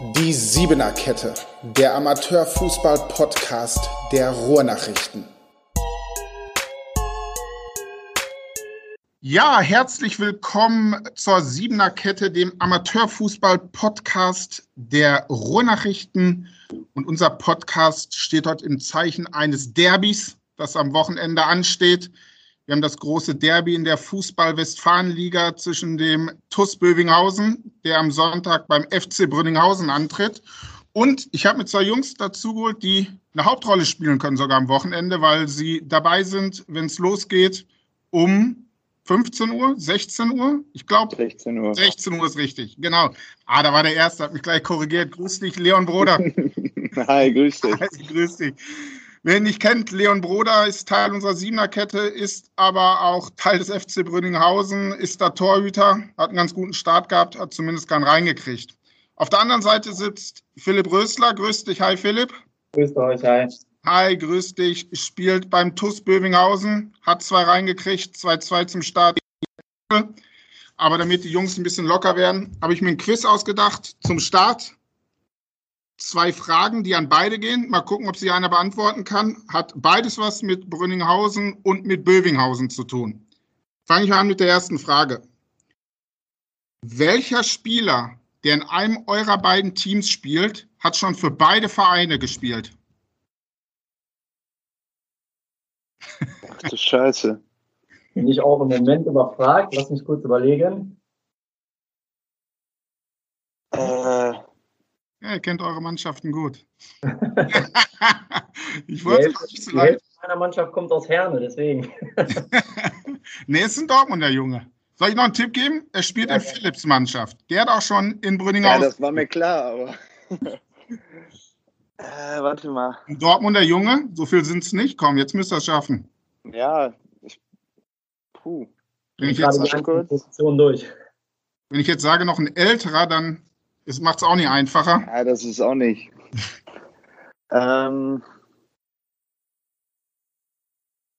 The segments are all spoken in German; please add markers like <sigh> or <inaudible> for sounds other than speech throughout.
Die Siebener Kette, der Amateurfußball-Podcast der Ruhrnachrichten. Ja, herzlich willkommen zur Siebener Kette, dem Amateurfußball-Podcast der Ruhrnachrichten. Und unser Podcast steht dort im Zeichen eines Derbys, das am Wochenende ansteht. Wir haben das große Derby in der Fußball-Westfalen-Liga zwischen dem TuS Bövinghausen, der am Sonntag beim FC Brünninghausen antritt. Und ich habe mir zwei Jungs dazugeholt, die eine Hauptrolle spielen können, sogar am Wochenende, weil sie dabei sind, wenn es losgeht, um 15 Uhr, 16 Uhr? Ich glaube. 16 Uhr. 16 Uhr ist richtig, genau. Ah, da war der Erste, hat mich gleich korrigiert. Grüß dich, Leon Broder. <laughs> Hi, grüß dich. <laughs> Hi, grüß dich. Wer ihn nicht kennt, Leon Broder ist Teil unserer Siebener-Kette, ist aber auch Teil des FC Brünninghausen, ist da Torhüter, hat einen ganz guten Start gehabt, hat zumindest keinen reingekriegt. Auf der anderen Seite sitzt Philipp Rösler. Grüß dich, hi Philipp. Grüß euch, hi. Hi, grüß dich. Spielt beim TUS Bövinghausen, hat zwei reingekriegt, 2-2 zum Start. Aber damit die Jungs ein bisschen locker werden, habe ich mir ein Quiz ausgedacht zum Start zwei Fragen, die an beide gehen. Mal gucken, ob sie einer beantworten kann. Hat beides was mit Brünninghausen und mit Bövinghausen zu tun. Fange ich mal an mit der ersten Frage. Welcher Spieler, der in einem eurer beiden Teams spielt, hat schon für beide Vereine gespielt? Ach du Scheiße. Bin ich auch im Moment überfragt. Lass mich kurz überlegen. Äh, ja, ihr kennt eure Mannschaften gut. <laughs> ich wollte die nicht zu leicht. meiner Mannschaft kommt aus Herne, deswegen. <laughs> nee, es ist ein Dortmunder Junge. Soll ich noch einen Tipp geben? Er spielt ja, in Philips Mannschaft. Der hat auch schon in Brünninghausen. Ja, das war mir klar, aber. <laughs> äh, warte mal. Ein Dortmunder Junge, so viel sind es nicht. Komm, jetzt müsst ihr es schaffen. Ja, ich. Puh. Wenn ich, jetzt, Position durch. wenn ich jetzt sage, noch ein älterer, dann das macht es auch nicht einfacher. Ja, das ist auch nicht. <laughs> ähm.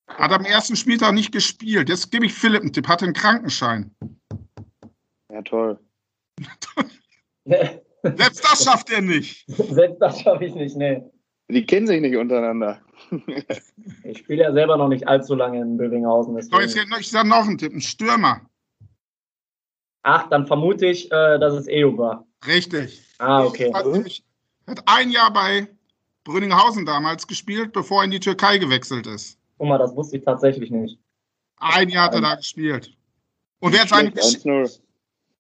Hat am ersten Spieltag nicht gespielt. Jetzt gebe ich Philipp einen Tipp. Hatte einen Krankenschein. Ja, toll. <laughs> Selbst das schafft er nicht. Selbst das schaffe ich nicht, nee. Die kennen sich nicht untereinander. ich spiele ja selber noch nicht allzu lange in Bövinghausen. So, jetzt, ich sage noch einen Tipp. Ein Stürmer. Ach, dann vermute ich, äh, dass es Ejo war. Richtig. Ah, okay. Hat, hat ein Jahr bei Brünninghausen damals gespielt, bevor er in die Türkei gewechselt ist. Guck mal, das wusste ich tatsächlich nicht. Ein Jahr hat er da gespielt. Und wer hat seine 1-0.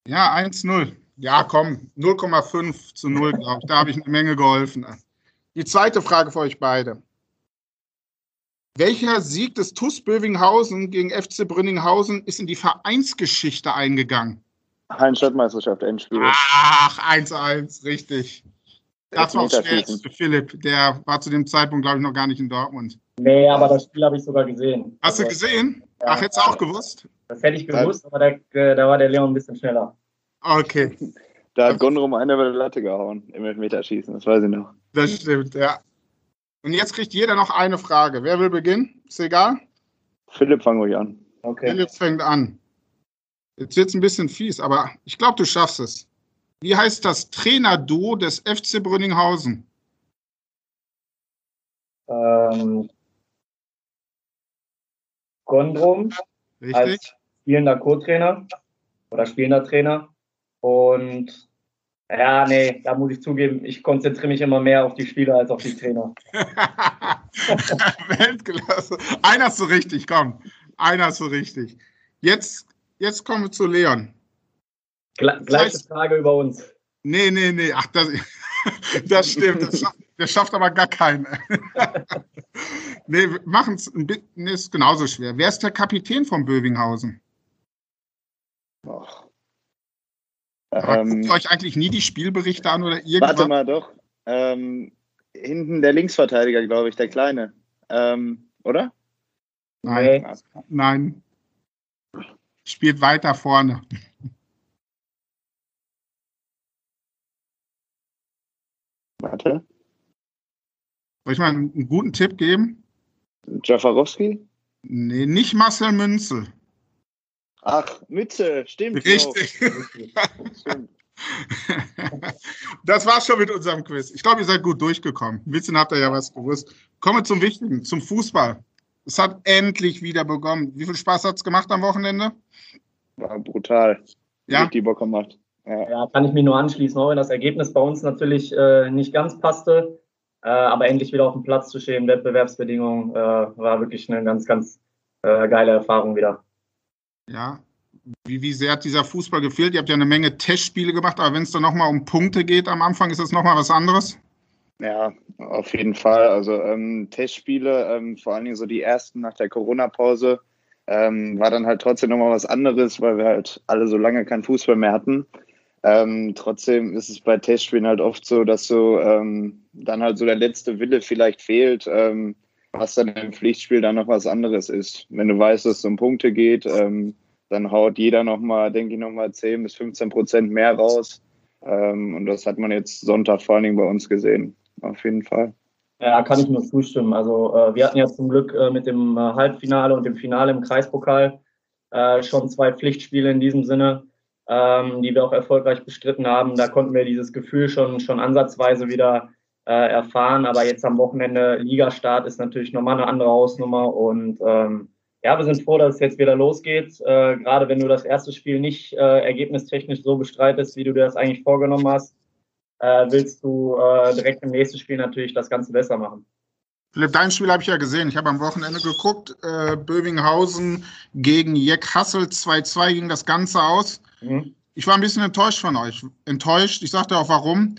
Ja, 1-0. Ja, komm, 0,5 zu 0, glaube ich. Da habe ich eine Menge geholfen. Die zweite Frage für euch beide. Welcher Sieg des TuS Bövinghausen gegen FC Brünninghausen ist in die Vereinsgeschichte eingegangen? Hallenstadtmeisterschaft Endspiel. Ach, 1-1, richtig. Das war auch schwer für Philipp. Der war zu dem Zeitpunkt, glaube ich, noch gar nicht in Dortmund. Nee, aber das Spiel habe ich sogar gesehen. Hast also, du gesehen? Ja, Ach, hättest du auch gewusst? Das hätte ich gewusst, aber da, da war der Leon ein bisschen schneller. Okay. Da hat Gondrum eine über die Latte gehauen im Elfmeterschießen, das weiß ich noch. Das stimmt, ja. Und jetzt kriegt jeder noch eine Frage. Wer will beginnen? Ist egal? Philipp, fang ruhig an. Okay. Philipp fängt an. Jetzt wird es ein bisschen fies, aber ich glaube, du schaffst es. Wie heißt das Trainerduo des FC Brünninghausen? Ähm, Gondrum Richtig. als spielender Co-Trainer oder spielender Trainer. Und ja, nee, da muss ich zugeben, ich konzentriere mich immer mehr auf die Spieler als auf die Trainer. <laughs> Weltklasse. Einer ist so richtig, komm. Einer ist so richtig. Jetzt jetzt kommen wir zu Leon. Gle gleiche das heißt, Frage über uns. Nee, nee, nee. Ach, das, <laughs> das stimmt. Das schafft, das schafft aber gar keinen. <laughs> nee, wir machen es ein bisschen, ist genauso schwer. Wer ist der Kapitän von Bövinghausen? Ach. Ähm, guckt euch eigentlich nie die Spielberichte an oder irgendwas? Warte mal, doch. Ähm, hinten der Linksverteidiger, glaube ich, der Kleine. Ähm, oder? Nein. Nein spielt weiter vorne. Warte. Soll ich mal einen guten Tipp geben? Jafarowski? Nee, nicht Marcel Münzel. Ach, Mütze, stimmt. Richtig. <laughs> das war's schon mit unserem Quiz. Ich glaube, ihr seid gut durchgekommen. Ein bisschen habt ihr ja was gewusst. Kommen wir zum Wichtigen, zum Fußball. Es hat endlich wieder begonnen. Wie viel Spaß hat es gemacht am Wochenende? War brutal. Ja. Die Bock gemacht. Ja. ja. kann ich mich nur anschließen, auch wenn das Ergebnis bei uns natürlich äh, nicht ganz passte. Äh, aber endlich wieder auf dem Platz zu stehen, Wettbewerbsbedingungen, äh, war wirklich eine ganz, ganz äh, geile Erfahrung wieder. Ja, wie, wie sehr hat dieser Fußball gefehlt? Ihr habt ja eine Menge Testspiele gemacht, aber wenn es dann nochmal um Punkte geht am Anfang, ist das nochmal was anderes? Ja, auf jeden Fall. Also ähm, Testspiele, ähm, vor allen Dingen so die ersten nach der Corona-Pause, ähm, war dann halt trotzdem nochmal was anderes, weil wir halt alle so lange keinen Fußball mehr hatten. Ähm, trotzdem ist es bei Testspielen halt oft so, dass so ähm, dann halt so der letzte Wille vielleicht fehlt, ähm, was dann im Pflichtspiel dann noch was anderes ist. Wenn du weißt, dass es um Punkte geht, dann haut jeder nochmal, denke ich, nochmal 10 bis 15 Prozent mehr raus. Und das hat man jetzt Sonntag vor allen Dingen bei uns gesehen. Auf jeden Fall. Ja, kann ich nur zustimmen. Also äh, wir hatten ja zum Glück äh, mit dem äh, Halbfinale und dem Finale im Kreispokal äh, schon zwei Pflichtspiele in diesem Sinne, ähm, die wir auch erfolgreich bestritten haben. Da konnten wir dieses Gefühl schon, schon ansatzweise wieder äh, erfahren. Aber jetzt am Wochenende Ligastart ist natürlich nochmal eine andere Hausnummer und ähm, ja, wir sind froh, dass es jetzt wieder losgeht. Äh, gerade wenn du das erste Spiel nicht ergebnistechnisch so bestreitest, wie du dir das eigentlich vorgenommen hast, äh, willst du äh, direkt im nächsten Spiel natürlich das Ganze besser machen. Philipp, dein Spiel habe ich ja gesehen. Ich habe am Wochenende geguckt. Äh, Bövinghausen gegen Jeck Hassel 2-2 ging das Ganze aus. Mhm. Ich war ein bisschen enttäuscht von euch. Enttäuscht. Ich sagte auch warum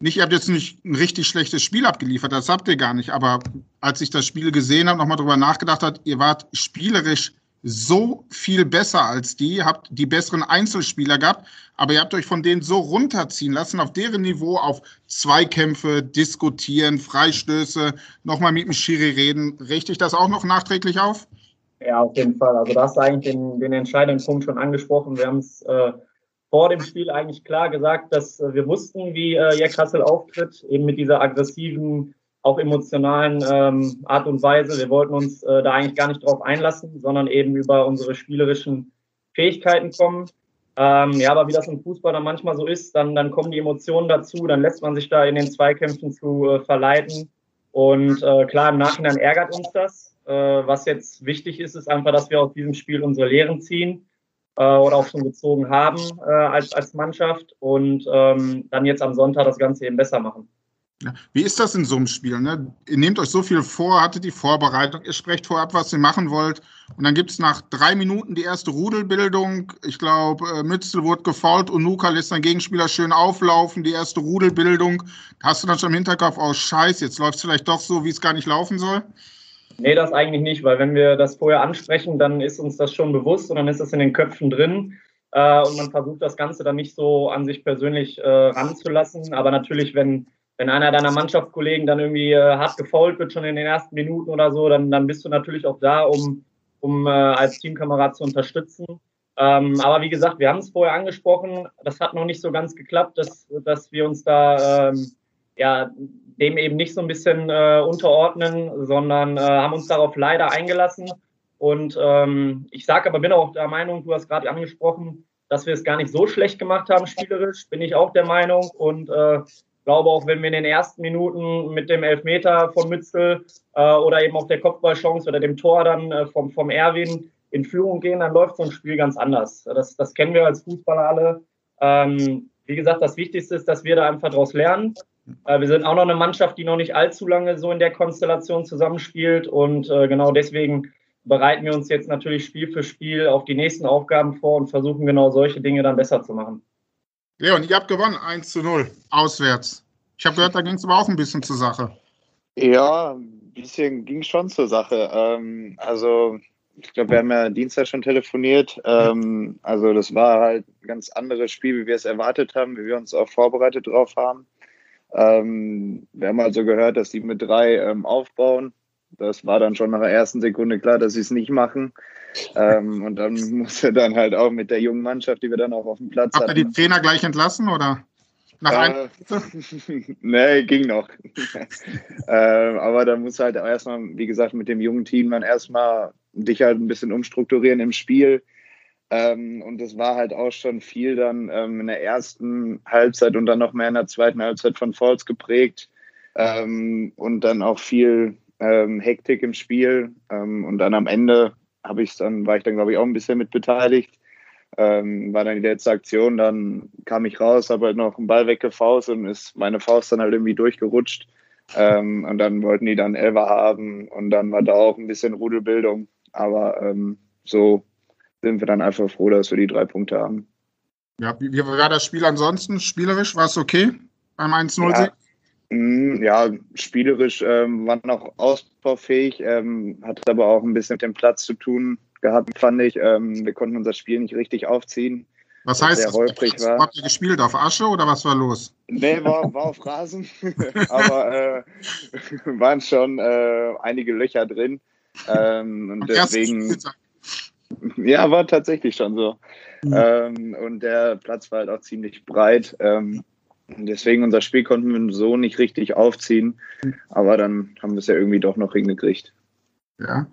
nicht, ihr habt jetzt nicht ein richtig schlechtes Spiel abgeliefert, das habt ihr gar nicht. Aber als ich das Spiel gesehen habe, nochmal drüber nachgedacht hat, ihr wart spielerisch so viel besser als die, habt die besseren Einzelspieler gehabt, aber ihr habt euch von denen so runterziehen lassen, auf deren Niveau, auf Zweikämpfe, diskutieren, Freistöße, nochmal mit dem Schiri reden. Richte ich das auch noch nachträglich auf? Ja, auf jeden Fall. Also da hast eigentlich den, den entscheidenden Punkt schon angesprochen. Wir haben es äh, vor dem Spiel eigentlich klar gesagt, dass äh, wir wussten, wie äh, Jack Hassel auftritt, eben mit dieser aggressiven, auch emotionalen ähm, Art und Weise. Wir wollten uns äh, da eigentlich gar nicht drauf einlassen, sondern eben über unsere spielerischen Fähigkeiten kommen. Ähm, ja, aber wie das im Fußball dann manchmal so ist, dann, dann kommen die Emotionen dazu, dann lässt man sich da in den Zweikämpfen zu äh, verleiten. Und äh, klar, im Nachhinein ärgert uns das. Äh, was jetzt wichtig ist, ist einfach, dass wir aus diesem Spiel unsere Lehren ziehen äh, oder auch schon gezogen haben äh, als, als Mannschaft und ähm, dann jetzt am Sonntag das Ganze eben besser machen. Wie ist das in so einem Spiel? Ne? Ihr nehmt euch so viel vor, hattet die Vorbereitung, ihr sprecht vorab, was ihr machen wollt. Und dann gibt es nach drei Minuten die erste Rudelbildung. Ich glaube, äh, Mützel wurde gefault und Nuka lässt seinen Gegenspieler schön auflaufen, die erste Rudelbildung. Hast du dann schon im Hinterkopf, oh Scheiß, jetzt läuft es vielleicht doch so, wie es gar nicht laufen soll? Nee, das eigentlich nicht, weil wenn wir das vorher ansprechen, dann ist uns das schon bewusst und dann ist das in den Köpfen drin. Äh, und man versucht das Ganze dann nicht so an sich persönlich äh, ranzulassen. Aber natürlich, wenn, wenn einer deiner Mannschaftskollegen dann irgendwie äh, hart gefault wird, schon in den ersten Minuten oder so, dann, dann bist du natürlich auch da, um, um äh, als Teamkamerad zu unterstützen. Ähm, aber wie gesagt, wir haben es vorher angesprochen, das hat noch nicht so ganz geklappt, dass, dass wir uns da ähm, ja, dem eben nicht so ein bisschen äh, unterordnen, sondern äh, haben uns darauf leider eingelassen. Und ähm, ich sage aber, bin auch der Meinung, du hast gerade angesprochen, dass wir es gar nicht so schlecht gemacht haben, spielerisch, bin ich auch der Meinung. Und äh, glaube auch, wenn wir in den ersten Minuten mit dem Elfmeter von Mützel äh, oder eben auch der Kopfballchance oder dem Tor dann äh, vom, vom Erwin in Führung gehen, dann läuft so ein Spiel ganz anders. Das, das kennen wir als Fußballer alle. Ähm, wie gesagt, das Wichtigste ist, dass wir da einfach daraus lernen äh, wir sind auch noch eine Mannschaft, die noch nicht allzu lange so in der Konstellation zusammenspielt und äh, genau deswegen bereiten wir uns jetzt natürlich Spiel für Spiel auf die nächsten Aufgaben vor und versuchen genau solche Dinge dann besser zu machen. Leon, ihr habt gewonnen 1 zu 0 auswärts. Ich habe gehört, da ging es aber auch ein bisschen zur Sache. Ja, ein bisschen ging schon zur Sache. Ähm, also ich glaube, wir haben ja Dienstag schon telefoniert. Ähm, also das war halt ein ganz anderes Spiel, wie wir es erwartet haben, wie wir uns auch vorbereitet drauf haben. Ähm, wir haben also gehört, dass die mit drei ähm, aufbauen. Das war dann schon nach der ersten Sekunde klar, dass sie es nicht machen. Ähm, und dann <laughs> musste dann halt auch mit der jungen Mannschaft, die wir dann auch auf dem Platz Habt hatten. ihr die Trainer gleich entlassen oder? Nach äh, <laughs> nee, ging noch. <laughs> ähm, aber dann muss halt auch erstmal, wie gesagt, mit dem jungen Team dann erstmal dich halt ein bisschen umstrukturieren im Spiel. Ähm, und es war halt auch schon viel dann ähm, in der ersten Halbzeit und dann noch mehr in der zweiten Halbzeit von Falls geprägt. Ähm, und dann auch viel ähm, Hektik im Spiel. Ähm, und dann am Ende habe ich dann, war ich dann, glaube ich, auch ein bisschen mit beteiligt. Ähm, war dann die letzte Aktion, dann kam ich raus, habe halt noch einen Ball weggefaust und ist meine Faust dann halt irgendwie durchgerutscht. Ähm, und dann wollten die dann Elva haben und dann war da auch ein bisschen Rudelbildung. Aber ähm, so sind wir dann einfach froh, dass wir die drei Punkte haben. Ja, wie, war das Spiel ansonsten? Spielerisch war es okay beim 1-0-Sieg? Ja, ja, spielerisch ähm, war noch ausbaufähig, ähm, hat aber auch ein bisschen mit dem Platz zu tun gehabt, fand ich. Ähm, wir konnten unser Spiel nicht richtig aufziehen. Was heißt das? Holprig war. Habt ihr gespielt auf Asche oder was war los? Nee, war, war auf Rasen, <laughs> aber äh, <laughs> waren schon äh, einige Löcher drin. Ähm, und deswegen. <laughs> Ja, war tatsächlich schon so. Mhm. Ähm, und der Platz war halt auch ziemlich breit. Ähm, deswegen unser Spiel konnten wir so nicht richtig aufziehen. Aber dann haben wir es ja irgendwie doch noch hingekriegt. Ja.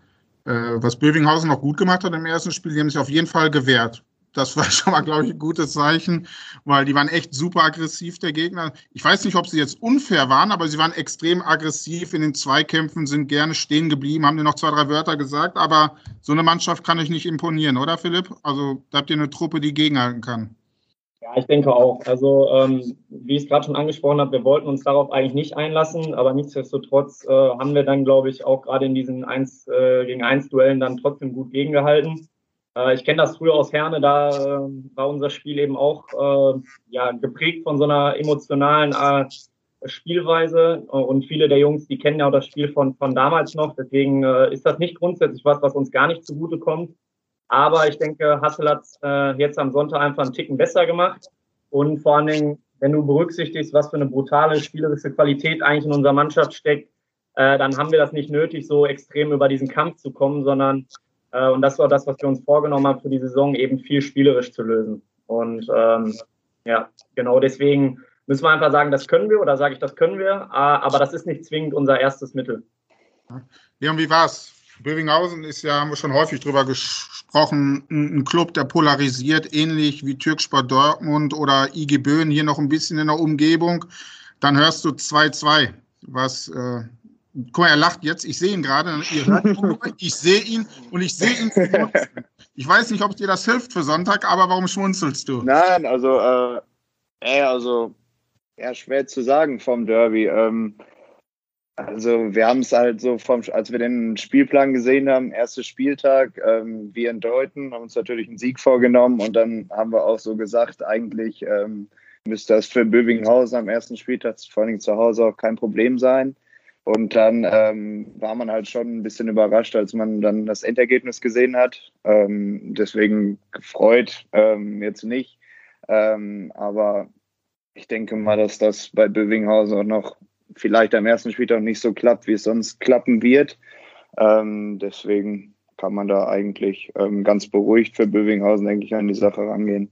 Äh, was Bövinghausen noch gut gemacht hat im ersten Spiel, die haben sich auf jeden Fall gewehrt. Das war <laughs> schon mal, glaube ich, ein gutes Zeichen, weil die waren echt super aggressiv, der Gegner. Ich weiß nicht, ob sie jetzt unfair waren, aber sie waren extrem aggressiv in den Zweikämpfen, sind gerne stehen geblieben, haben dir noch zwei, drei Wörter gesagt, aber so eine Mannschaft kann euch nicht imponieren, oder Philipp? Also da habt ihr eine Truppe, die gegenhalten kann. Ja, ich denke auch. Also, ähm, wie ich es gerade schon angesprochen habe, wir wollten uns darauf eigentlich nicht einlassen, aber nichtsdestotrotz äh, haben wir dann, glaube ich, auch gerade in diesen 1 äh, gegen 1 Duellen dann trotzdem gut gegengehalten. Äh, ich kenne das früher aus Herne, da äh, war unser Spiel eben auch äh, ja, geprägt von so einer emotionalen äh, Spielweise und viele der Jungs, die kennen ja auch das Spiel von, von damals noch. Deswegen ist das nicht grundsätzlich was, was uns gar nicht zugute kommt. Aber ich denke, Hassel hat äh, jetzt am Sonntag einfach einen Ticken besser gemacht. Und vor allen Dingen, wenn du berücksichtigst, was für eine brutale spielerische Qualität eigentlich in unserer Mannschaft steckt, äh, dann haben wir das nicht nötig, so extrem über diesen Kampf zu kommen, sondern, äh, und das war das, was wir uns vorgenommen haben für die Saison, eben viel spielerisch zu lösen. Und ähm, ja, genau deswegen müssen wir einfach sagen, das können wir, oder sage ich, das können wir, äh, aber das ist nicht zwingend unser erstes Mittel. Leon, wie war's? Bövinghausen ist ja, haben wir schon häufig drüber gesprochen, ein, ein Club, der polarisiert, ähnlich wie Türksport Dortmund oder IG Böen hier noch ein bisschen in der Umgebung. Dann hörst du 2-2, was, äh, guck mal, er lacht jetzt, ich sehe ihn gerade, <laughs> ich sehe ihn und ich sehe ihn. Ich weiß nicht, ob dir das hilft für Sonntag, aber warum schmunzelst du? Nein, also, äh, ey, also, ja, schwer zu sagen vom Derby. Ähm, also wir haben es halt so vom, als wir den Spielplan gesehen haben, erster Spieltag, ähm, wir in Deuten haben uns natürlich einen Sieg vorgenommen und dann haben wir auch so gesagt, eigentlich ähm, müsste das für Bövinghausen am ersten Spieltag, vor allem zu Hause, auch kein Problem sein. Und dann ähm, war man halt schon ein bisschen überrascht, als man dann das Endergebnis gesehen hat. Ähm, deswegen gefreut ähm, jetzt nicht. Ähm, aber ich denke mal, dass das bei Bövinghausen auch noch vielleicht am ersten Spieltag nicht so klappt, wie es sonst klappen wird. Ähm, deswegen kann man da eigentlich ähm, ganz beruhigt für Bövinghausen, denke ich, an die Sache rangehen.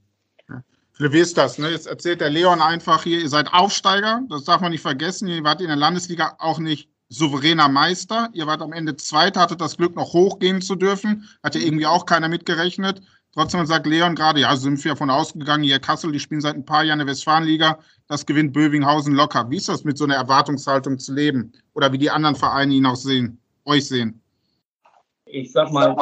Wie ist das? Ne? Jetzt erzählt der Leon einfach hier, ihr seid Aufsteiger, das darf man nicht vergessen. Ihr wart in der Landesliga auch nicht souveräner Meister. Ihr wart am Ende Zweiter, hattet das Glück, noch hochgehen zu dürfen. Hat ja irgendwie auch keiner mitgerechnet. Trotzdem sagt Leon gerade, ja, sind wir davon ausgegangen, hier Kassel, die spielen seit ein paar Jahren in der Westfalenliga, das gewinnt Bövinghausen locker. Wie ist das mit so einer Erwartungshaltung zu leben? Oder wie die anderen Vereine ihn auch sehen, euch sehen? Ich sag mal,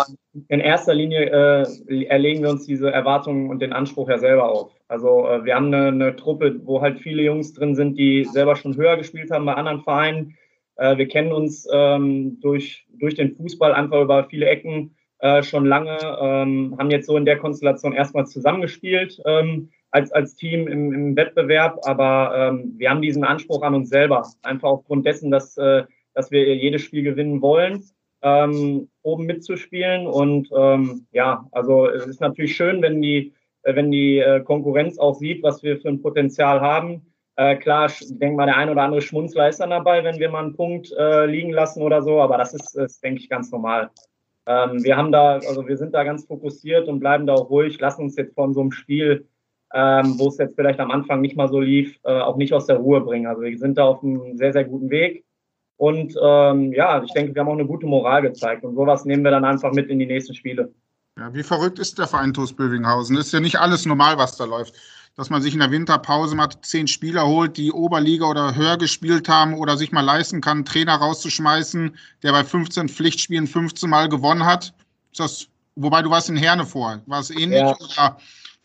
in erster Linie äh, erlegen wir uns diese Erwartungen und den Anspruch ja selber auf. Also äh, wir haben eine, eine, Truppe, wo halt viele Jungs drin sind, die selber schon höher gespielt haben bei anderen Vereinen. Äh, wir kennen uns ähm, durch, durch den Fußball einfach über viele Ecken äh, schon lange, ähm, haben jetzt so in der Konstellation erstmal zusammengespielt ähm, als, als Team im, im Wettbewerb, aber ähm, wir haben diesen Anspruch an uns selber, einfach aufgrund dessen, dass, äh, dass wir jedes Spiel gewinnen wollen, ähm, oben mitzuspielen. Und ähm, ja, also es ist natürlich schön, wenn die, wenn die äh, Konkurrenz auch sieht, was wir für ein Potenzial haben. Äh, klar, ich denke mal, der ein oder andere Schmunzler ist dann dabei, wenn wir mal einen Punkt äh, liegen lassen oder so, aber das ist, ist denke ich, ganz normal. Ähm, wir haben da, also wir sind da ganz fokussiert und bleiben da auch ruhig, lassen uns jetzt von so einem Spiel, ähm, wo es jetzt vielleicht am Anfang nicht mal so lief, äh, auch nicht aus der Ruhe bringen. Also wir sind da auf einem sehr, sehr guten Weg. Und ähm, ja, ich denke, wir haben auch eine gute Moral gezeigt. Und sowas nehmen wir dann einfach mit in die nächsten Spiele. Ja, wie verrückt ist der Verein TuS Bövinghausen? Ist ja nicht alles normal, was da läuft. Dass man sich in der Winterpause mal zehn Spieler holt, die Oberliga oder höher gespielt haben oder sich mal leisten kann, einen Trainer rauszuschmeißen, der bei 15 Pflichtspielen 15 Mal gewonnen hat. Ist das, wobei du warst in Herne vor. War es ähnlich? Ja. Oder?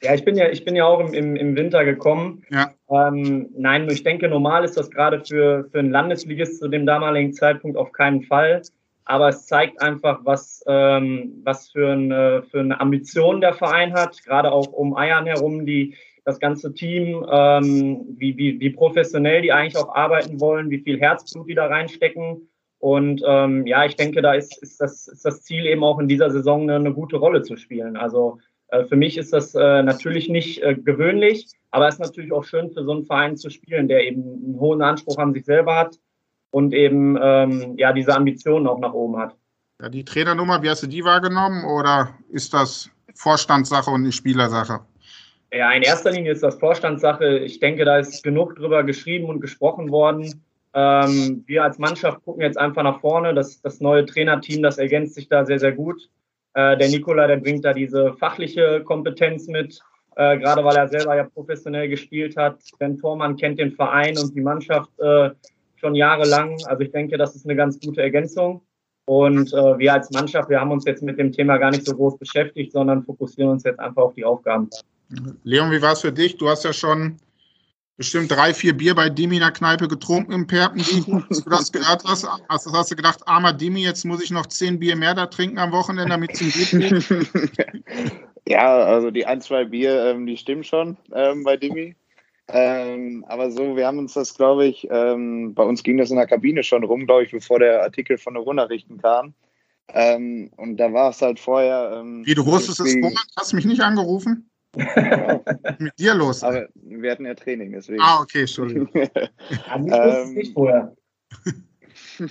Ja, ich bin ja, ich bin ja auch im, im, im Winter gekommen. Ja. Ähm, nein, ich denke, normal ist das gerade für, für einen Landesligist zu dem damaligen Zeitpunkt auf keinen Fall. Aber es zeigt einfach, was, ähm, was für, eine, für eine Ambition der Verein hat, gerade auch um Eiern herum, die, das ganze Team, ähm, wie, wie, wie professionell die eigentlich auch arbeiten wollen, wie viel Herzblut die da reinstecken. Und ähm, ja, ich denke, da ist, ist, das, ist das Ziel eben auch in dieser Saison eine, eine gute Rolle zu spielen. Also äh, für mich ist das äh, natürlich nicht äh, gewöhnlich, aber es ist natürlich auch schön für so einen Verein zu spielen, der eben einen hohen Anspruch an sich selber hat und eben ähm, ja diese Ambitionen auch nach oben hat. Ja, die Trainernummer, wie hast du die wahrgenommen oder ist das Vorstandssache und nicht Spielersache? Ja, in erster Linie ist das Vorstandssache. Ich denke, da ist genug drüber geschrieben und gesprochen worden. Ähm, wir als Mannschaft gucken jetzt einfach nach vorne. Das, das neue Trainerteam, das ergänzt sich da sehr, sehr gut. Äh, der Nikola, der bringt da diese fachliche Kompetenz mit, äh, gerade weil er selber ja professionell gespielt hat. Ben Tormann kennt den Verein und die Mannschaft äh, schon jahrelang. Also ich denke, das ist eine ganz gute Ergänzung. Und äh, wir als Mannschaft, wir haben uns jetzt mit dem Thema gar nicht so groß beschäftigt, sondern fokussieren uns jetzt einfach auf die Aufgaben. Leon, wie war es für dich? Du hast ja schon bestimmt drei, vier Bier bei Dimi in der Kneipe getrunken im Perpen. Als du das gehört hast, hast, hast du gedacht, armer Dimi, jetzt muss ich noch zehn Bier mehr da trinken am Wochenende, damit es ihm gut geht? <laughs> ja, also die ein, zwei Bier, ähm, die stimmen schon ähm, bei Dimi. Ähm, aber so, wir haben uns das, glaube ich, ähm, bei uns ging das in der Kabine schon rum, glaube ich, bevor der Artikel von der Runnachrichten kam. Ähm, und da war es halt vorher. Ähm, Wie, du wusstest es vorher? Hast du mich nicht angerufen? Mit dir los. Aber wir hatten ja Training, deswegen. Ah, okay, Entschuldigung. also ich wusste es nicht vorher. <laughs>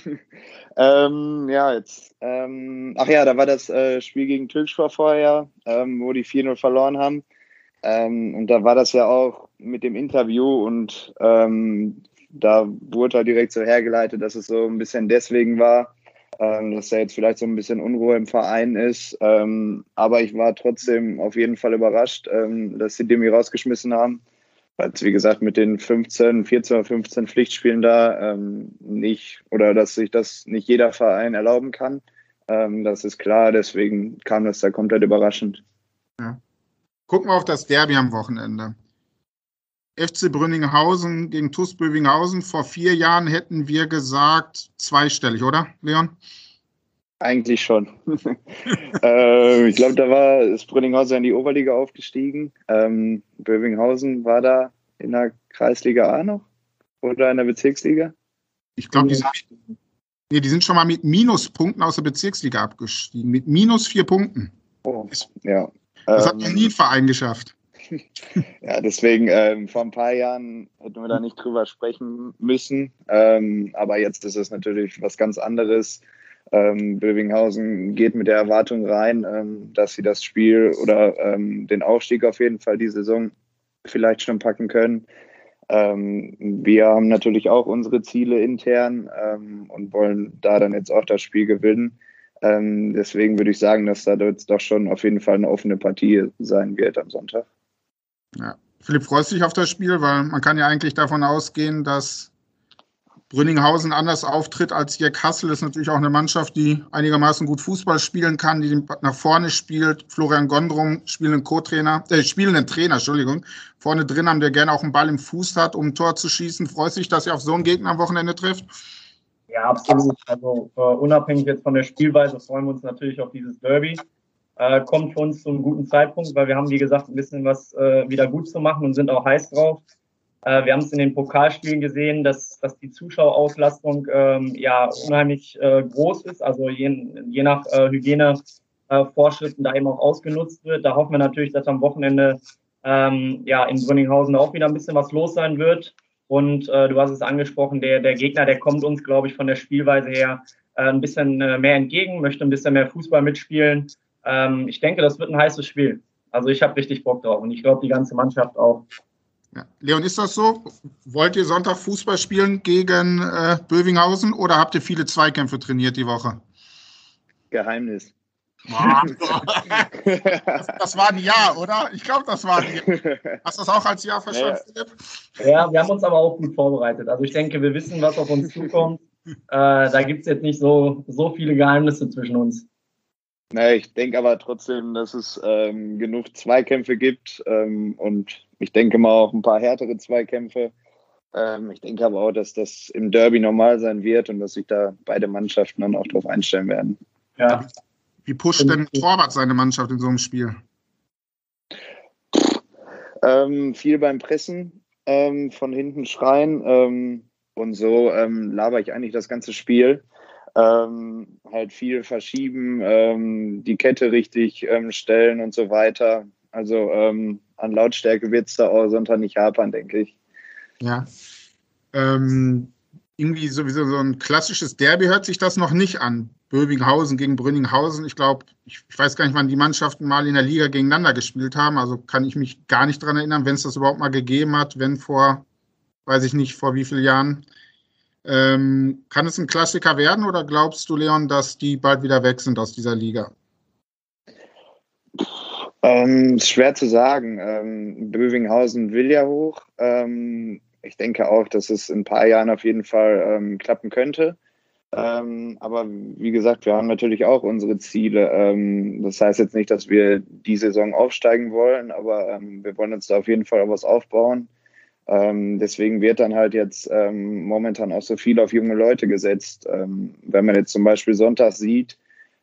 ähm, ja, jetzt. Ähm, ach ja, da war das äh, Spiel gegen Türkspor vorher, ähm, wo die 4-0 verloren haben. Ähm, und da war das ja auch mit dem Interview und ähm, da wurde halt direkt so hergeleitet, dass es so ein bisschen deswegen war, ähm, dass da jetzt vielleicht so ein bisschen Unruhe im Verein ist. Ähm, aber ich war trotzdem auf jeden Fall überrascht, ähm, dass sie Demi rausgeschmissen haben. Weil es, wie gesagt, mit den 15, 14 oder 15 Pflichtspielen da ähm, nicht, oder dass sich das nicht jeder Verein erlauben kann. Ähm, das ist klar, deswegen kam das da komplett überraschend. Ja. Gucken wir auf das Derby am Wochenende. FC Brünninghausen gegen TuS Bövinghausen. Vor vier Jahren hätten wir gesagt zweistellig, oder, Leon? Eigentlich schon. <laughs> <laughs> äh, ich glaube, da war ist Brünninghausen in die Oberliga aufgestiegen. Ähm, Bövinghausen war da in der Kreisliga A noch oder in der Bezirksliga? Ich glaube, die, sind, nee, die sind schon mal mit Minuspunkten aus der Bezirksliga abgestiegen. Mit minus vier Punkten. Oh, ja. Das hat noch nie ein Verein geschafft. <laughs> ja, deswegen ähm, vor ein paar Jahren hätten wir da nicht drüber sprechen müssen. Ähm, aber jetzt ist es natürlich was ganz anderes. Ähm, Bövinghausen geht mit der Erwartung rein, ähm, dass sie das Spiel oder ähm, den Aufstieg auf jeden Fall die Saison vielleicht schon packen können. Ähm, wir haben natürlich auch unsere Ziele intern ähm, und wollen da dann jetzt auch das Spiel gewinnen. Ähm, deswegen würde ich sagen, dass da jetzt doch schon auf jeden Fall eine offene Partie sein wird am Sonntag. Ja. Philipp, freust du dich auf das Spiel? Weil man kann ja eigentlich davon ausgehen, dass Brünninghausen anders auftritt als Kassel. Das ist natürlich auch eine Mannschaft, die einigermaßen gut Fußball spielen kann, die nach vorne spielt. Florian Gondrum, spielenden Co-Trainer, äh, spielenden Trainer, Entschuldigung, vorne drin haben, der gerne auch einen Ball im Fuß hat, um ein Tor zu schießen. Freust du dich, dass ihr auf so einen Gegner am Wochenende trifft? Ja, absolut. Also uh, unabhängig jetzt von der Spielweise freuen wir uns natürlich auf dieses Derby äh, kommt für uns zu einem guten Zeitpunkt, weil wir haben, wie gesagt, ein bisschen was äh, wieder gut zu machen und sind auch heiß drauf. Äh, wir haben es in den Pokalspielen gesehen, dass, dass die Zuschauerauslastung ähm, ja unheimlich äh, groß ist, also je, je nach äh, Hygienevorschriften da eben auch ausgenutzt wird. Da hoffen wir natürlich, dass am Wochenende ähm, ja in Brünninghausen auch wieder ein bisschen was los sein wird. Und äh, du hast es angesprochen, der, der Gegner, der kommt uns, glaube ich, von der Spielweise her äh, ein bisschen äh, mehr entgegen, möchte ein bisschen mehr Fußball mitspielen. Ähm, ich denke, das wird ein heißes Spiel. Also ich habe richtig Bock drauf und ich glaube, die ganze Mannschaft auch. Ja. Leon, ist das so? Wollt ihr Sonntag Fußball spielen gegen äh, Bövinghausen oder habt ihr viele Zweikämpfe trainiert die Woche? Geheimnis. das, das, war ein Jahr, oder? Ich glaube, das war ein Jahr. Hast du das auch als Jahr verstanden, ja. Philipp? Ja, wir haben uns aber auch gut vorbereitet. Also ich denke, wir wissen, was auf uns zukommt. Äh, da gibt es jetzt nicht so, so viele Geheimnisse zwischen uns. Naja, ich denke aber trotzdem, dass es ähm, genug Zweikämpfe gibt ähm, und ich denke mal auch ein paar härtere Zweikämpfe. Ähm, ich denke aber auch, dass das im Derby normal sein wird und dass sich da beide Mannschaften dann auch darauf einstellen werden. Ja. Wie pusht denn Torwart seine Mannschaft in so einem Spiel? Ähm, viel beim Pressen, ähm, von hinten schreien ähm, und so ähm, laber ich eigentlich das ganze Spiel. Ähm, halt viel verschieben, ähm, die Kette richtig stellen und so weiter. Also an Lautstärke wird es da auch Sonntag nicht hapern, denke ich. Ja. Ähm, irgendwie sowieso so ein klassisches Derby hört sich das noch nicht an. Bövinghausen gegen Brünninghausen. Ich glaube, ich, ich, weiß gar nicht, wann die Mannschaften mal in der Liga gegeneinander gespielt haben. Also kann ich mich gar nicht daran erinnern, wenn es das überhaupt mal gegeben hat, wenn vor, weiß ich nicht, vor wie vielen Jahren. Ähm, kann es ein Klassiker werden oder glaubst du, Leon, dass die bald wieder weg sind aus dieser Liga? Ähm, schwer zu sagen. Ähm, Bövinghausen will ja hoch. Ähm, ich denke auch, dass es in ein paar Jahren auf jeden Fall ähm, klappen könnte. Ähm, aber wie gesagt, wir haben natürlich auch unsere Ziele. Ähm, das heißt jetzt nicht, dass wir die Saison aufsteigen wollen, aber wir wollen uns da auf jeden Fall was aufbauen. Ähm, deswegen wird dann halt jetzt ähm, momentan auch so viel auf junge Leute gesetzt. Ähm, wenn man jetzt zum Beispiel Sonntag sieht,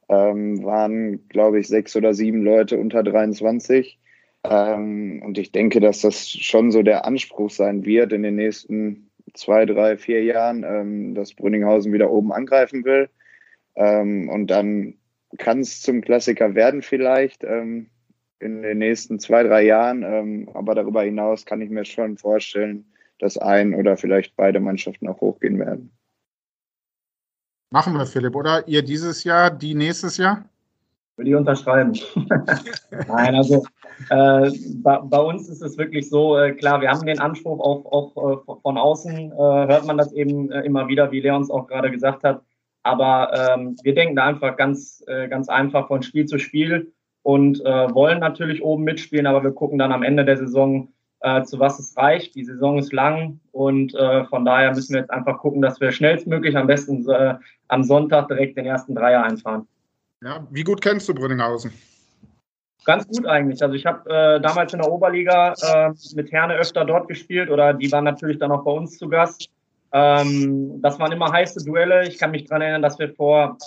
waren, glaube ich, sechs oder sieben Leute unter 23. und ich denke, dass das schon so der Anspruch sein wird in den nächsten zwei, drei, vier Jahren, ähm, dass Brünninghausen wieder oben angreifen will. Ähm, und dann kann es zum Klassiker werden vielleicht ähm, in den nächsten zwei, drei Jahren. Ähm, aber darüber hinaus kann ich mir schon vorstellen, dass ein oder vielleicht beide Mannschaften auch hochgehen werden. Machen wir, Philipp, oder? Ihr dieses Jahr, die nächstes Jahr? Würde ich unterschreiben. <laughs> Nein, also äh, bei, bei, uns ist es wirklich so, äh, klar, wir haben den Anspruch auch, auch äh, von außen, äh, hört man das eben äh, immer wieder, wie Leons auch gerade gesagt hat. Aber ähm, wir denken da einfach ganz, äh, ganz einfach von Spiel zu Spiel und wollen natürlich oben mitspielen, aber wir gucken dann am Ende der Saison, zu was es reicht. Die Saison ist lang und von daher müssen wir jetzt einfach gucken, dass wir schnellstmöglich am besten am Sonntag direkt den ersten Dreier einfahren. Ja, wie gut kennst du Brünninghausen? Ganz gut eigentlich. Also ich habe äh, damals in der Oberliga äh, mit Herne öfter dort gespielt oder die waren natürlich dann auch bei uns zu Gast. Ähm, das waren immer heiße Duelle. Ich kann mich daran erinnern, dass wir vor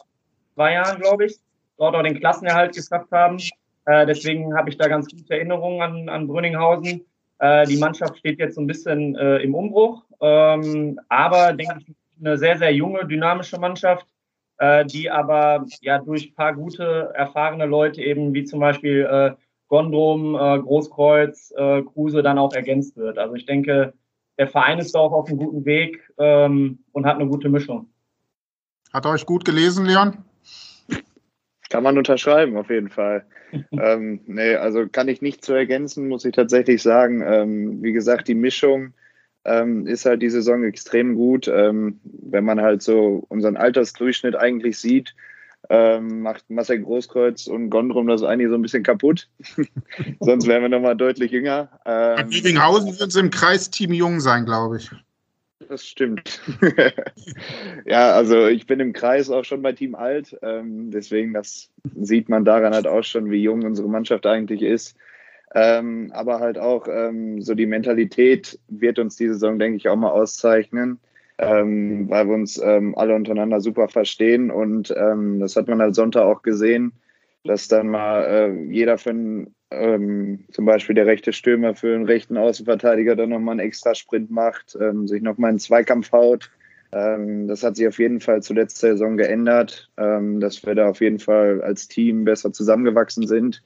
zwei Jahren, glaube ich, dort auch den Klassenerhalt geschafft haben. Äh, deswegen habe ich da ganz gute Erinnerungen an, an Brünninghausen. Äh, die Mannschaft steht jetzt so ein bisschen äh, im Umbruch, ähm, aber denke ich, eine sehr, sehr junge, dynamische Mannschaft äh, die aber ja durch ein paar gute, erfahrene Leute eben, wie zum Beispiel äh, Gondrum, äh, Großkreuz, Kruse dann auch ergänzt wird. Also ich denke, der Verein ist da auch auf einem guten Weg ähm, und hat eine gute Mischung. Hat er euch gut gelesen, Leon? Kann man unterschreiben, auf jeden Fall. <laughs> ähm, nee, also kann ich nicht zu ergänzen, muss ich tatsächlich sagen. Ähm, wie gesagt, die Mischung ähm, ist halt die Saison extrem gut. Ähm, wenn man halt so unseren Altersdurchschnitt eigentlich sieht, ähm, macht Marcel Großkreuz und Gondrum das eigentlich so ein bisschen kaputt. <laughs> Sonst wären wir nochmal deutlich jünger. Ähm, Bievinghausen wird im Kreisteam jung sein, glaube ich. Das stimmt. <laughs> ja, also ich bin im Kreis auch schon bei Team Alt. Ähm, deswegen, das sieht man daran halt auch schon, wie jung unsere Mannschaft eigentlich ist. Ähm, aber halt auch ähm, so die Mentalität wird uns diese Saison, denke ich, auch mal auszeichnen, ähm, weil wir uns ähm, alle untereinander super verstehen. Und ähm, das hat man halt Sonntag auch gesehen, dass dann mal äh, jeder für einen, ähm, zum Beispiel der rechte Stürmer für einen rechten Außenverteidiger dann nochmal einen extra Sprint macht, sich nochmal einen Zweikampf haut. das hat sich auf jeden Fall zur letzten Saison geändert, dass wir da auf jeden Fall als Team besser zusammengewachsen sind.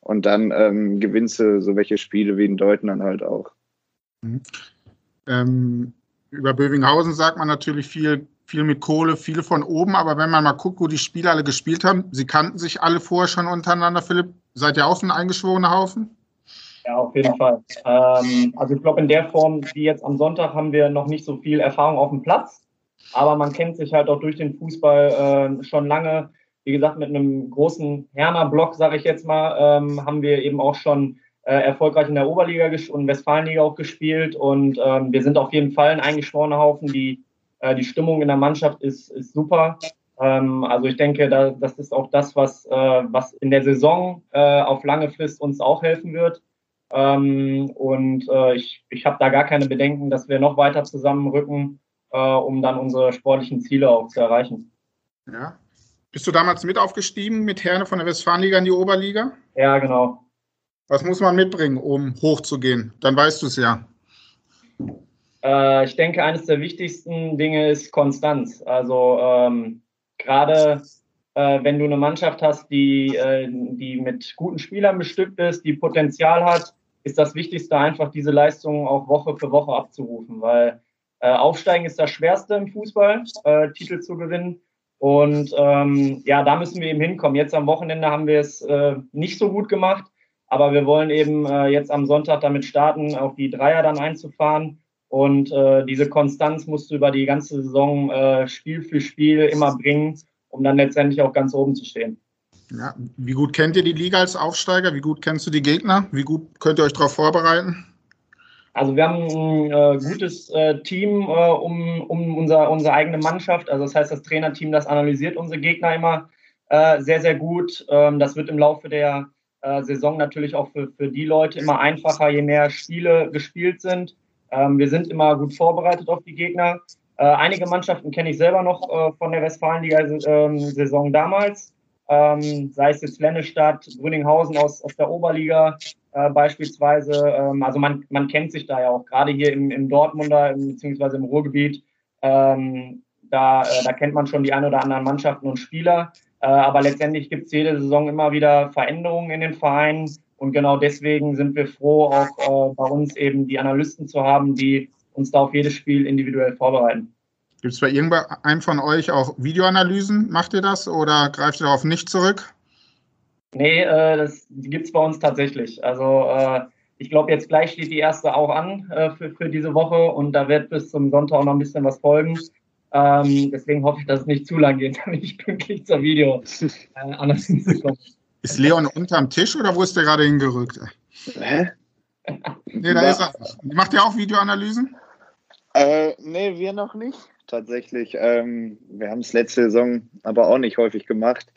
Und dann ähm, gewinnst du so welche Spiele wie in Deuten dann halt auch. Mhm. Ähm, über Bövinghausen sagt man natürlich viel, viel mit Kohle, viel von oben, aber wenn man mal guckt, wo die Spieler alle gespielt haben, sie kannten sich alle vorher schon untereinander, Philipp. Seid ihr auch ein eingeschworener Haufen? Ja, auf jeden Fall. Ähm, also ich glaube, in der Form wie jetzt am Sonntag haben wir noch nicht so viel Erfahrung auf dem Platz, aber man kennt sich halt auch durch den Fußball äh, schon lange wie gesagt, mit einem großen Herner-Block, sage ich jetzt mal, ähm, haben wir eben auch schon äh, erfolgreich in der Oberliga und Westfalenliga auch gespielt. Und ähm, wir sind auf jeden Fall ein eingeschworener Haufen. Die, äh, die Stimmung in der Mannschaft ist, ist super. Ähm, also ich denke, da, das ist auch das, was, äh, was in der Saison äh, auf lange Frist uns auch helfen wird. Ähm, und äh, ich, ich habe da gar keine Bedenken, dass wir noch weiter zusammenrücken, äh, um dann unsere sportlichen Ziele auch zu erreichen. Ja. Bist du damals mit aufgestiegen mit Herne von der Westfalenliga in die Oberliga? Ja, genau. Was muss man mitbringen, um hochzugehen? Dann weißt du es ja. Äh, ich denke, eines der wichtigsten Dinge ist Konstanz. Also ähm, gerade äh, wenn du eine Mannschaft hast, die, äh, die mit guten Spielern bestückt ist, die Potenzial hat, ist das Wichtigste einfach, diese Leistungen auch Woche für Woche abzurufen, weil äh, Aufsteigen ist das Schwerste im Fußball, äh, Titel zu gewinnen. Und ähm, ja, da müssen wir eben hinkommen. Jetzt am Wochenende haben wir es äh, nicht so gut gemacht, aber wir wollen eben äh, jetzt am Sonntag damit starten, auf die Dreier dann einzufahren. Und äh, diese Konstanz musst du über die ganze Saison äh, Spiel für Spiel immer bringen, um dann letztendlich auch ganz oben zu stehen. Ja, wie gut kennt ihr die Liga als Aufsteiger? Wie gut kennst du die Gegner? Wie gut könnt ihr euch darauf vorbereiten? Also wir haben ein äh, gutes äh, Team äh, um, um unser, unsere eigene Mannschaft. Also das heißt, das Trainerteam, das analysiert unsere Gegner immer äh, sehr, sehr gut. Ähm, das wird im Laufe der äh, Saison natürlich auch für, für die Leute immer einfacher, je mehr Spiele gespielt sind. Ähm, wir sind immer gut vorbereitet auf die Gegner. Äh, einige Mannschaften kenne ich selber noch von der Westfalenliga-Saison ähm, damals ähm, sei es jetzt Lennestadt, Grüninghausen aus, aus der Oberliga äh, beispielsweise. Ähm, also man, man kennt sich da ja auch, gerade hier im, im Dortmunder beziehungsweise im Ruhrgebiet. Ähm, da, äh, da kennt man schon die ein oder anderen Mannschaften und Spieler. Äh, aber letztendlich gibt es jede Saison immer wieder Veränderungen in den Vereinen. Und genau deswegen sind wir froh, auch äh, bei uns eben die Analysten zu haben, die uns da auf jedes Spiel individuell vorbereiten. Gibt es bei irgendeinem von euch auch Videoanalysen? Macht ihr das oder greift ihr darauf nicht zurück? Nee, äh, das gibt es bei uns tatsächlich. Also äh, ich glaube, jetzt gleich steht die erste auch an äh, für, für diese Woche und da wird bis zum Sonntag auch noch ein bisschen was folgen. Ähm, deswegen hoffe ich, dass es nicht zu lang geht, <laughs> damit ich pünktlich zur Video äh, hinzukommen. Ist Leon unterm Tisch oder wo ist der gerade hingerückt? Hä? nee, da ist er. Macht ihr auch Videoanalysen? Äh, nee, wir noch nicht tatsächlich. Ähm, wir haben es letzte Saison aber auch nicht häufig gemacht.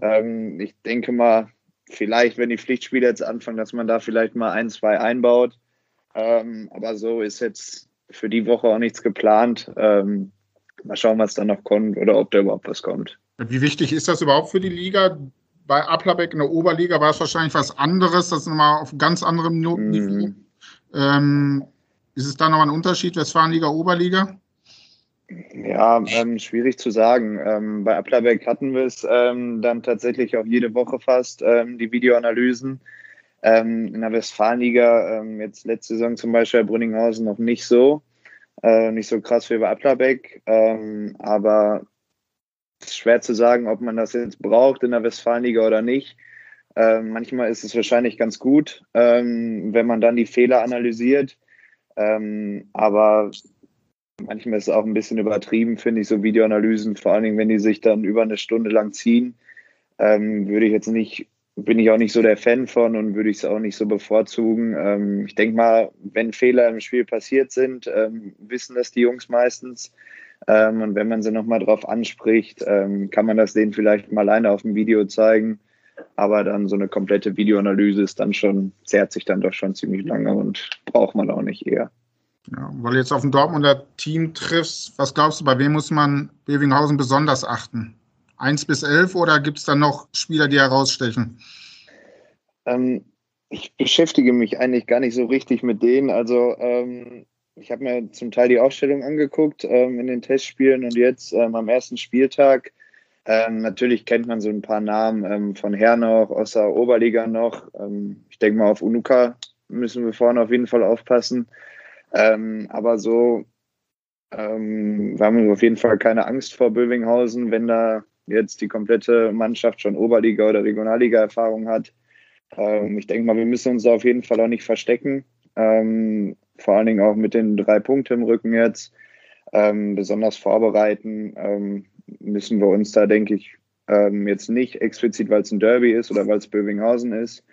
Ähm, ich denke mal, vielleicht, wenn die Pflichtspiele jetzt anfangen, dass man da vielleicht mal ein, zwei einbaut. Ähm, aber so ist jetzt für die Woche auch nichts geplant. Ähm, mal schauen, was da noch kommt oder ob da überhaupt was kommt. Wie wichtig ist das überhaupt für die Liga? Bei Aplabeck in der Oberliga war es wahrscheinlich was anderes, das ist nochmal auf ganz anderem Niveau. Mhm. Ähm, ist es da noch ein Unterschied, Westfalenliga, Oberliga? Ja, ähm, schwierig zu sagen. Ähm, bei Applerbeck hatten wir es ähm, dann tatsächlich auch jede Woche fast, ähm, die Videoanalysen. Ähm, in der Westfalenliga, ähm, jetzt letzte Saison zum Beispiel bei Brünninghausen noch nicht so. Äh, nicht so krass wie bei Applerbeck. aber schwer zu sagen, ob man das jetzt braucht in der Westfalenliga oder nicht. manchmal ist es wahrscheinlich ganz gut, wenn man dann die Fehler analysiert. aber Manchmal ist es auch ein bisschen übertrieben, finde ich, so Videoanalysen, vor allen Dingen, wenn die sich dann über eine Stunde lang ziehen, ähm, würde ich jetzt nicht, bin ich auch nicht so der Fan von und würde ich es auch nicht so bevorzugen. Ähm, ich denke mal, wenn Fehler im Spiel passiert sind, ähm, wissen das die Jungs meistens. Ähm, und wenn man sie nochmal drauf anspricht, ähm, kann man das denen vielleicht mal alleine auf dem Video zeigen. Aber dann so eine komplette Videoanalyse ist dann schon, zehrt sich dann doch schon ziemlich lange und braucht man auch nicht eher. Ja, weil du jetzt auf ein Dortmunder Team triffst, was glaubst du, bei wem muss man Bevinghausen besonders achten? Eins bis elf oder gibt es da noch Spieler, die herausstechen? Ähm, ich beschäftige mich eigentlich gar nicht so richtig mit denen. Also ähm, ich habe mir zum Teil die Aufstellung angeguckt ähm, in den Testspielen und jetzt ähm, am ersten Spieltag. Ähm, natürlich kennt man so ein paar Namen ähm, von Her noch, aus der Oberliga noch. ich denke mal, auf Unuka müssen wir vorne auf jeden Fall aufpassen. Ähm, aber so, ähm, wir haben auf jeden Fall keine Angst vor Bövinghausen, wenn da jetzt die komplette Mannschaft schon Oberliga- oder Regionalliga-Erfahrung hat. Ähm, ich denke mal, wir müssen uns da auf jeden Fall auch nicht verstecken. Ähm, vor allen Dingen auch mit den drei Punkten im Rücken jetzt. Ähm, besonders vorbereiten ähm, müssen wir uns da, denke ich, Ähm, jetzt nicht explizit, weil es ein Derby ist oder weil es Bövinghausen ist.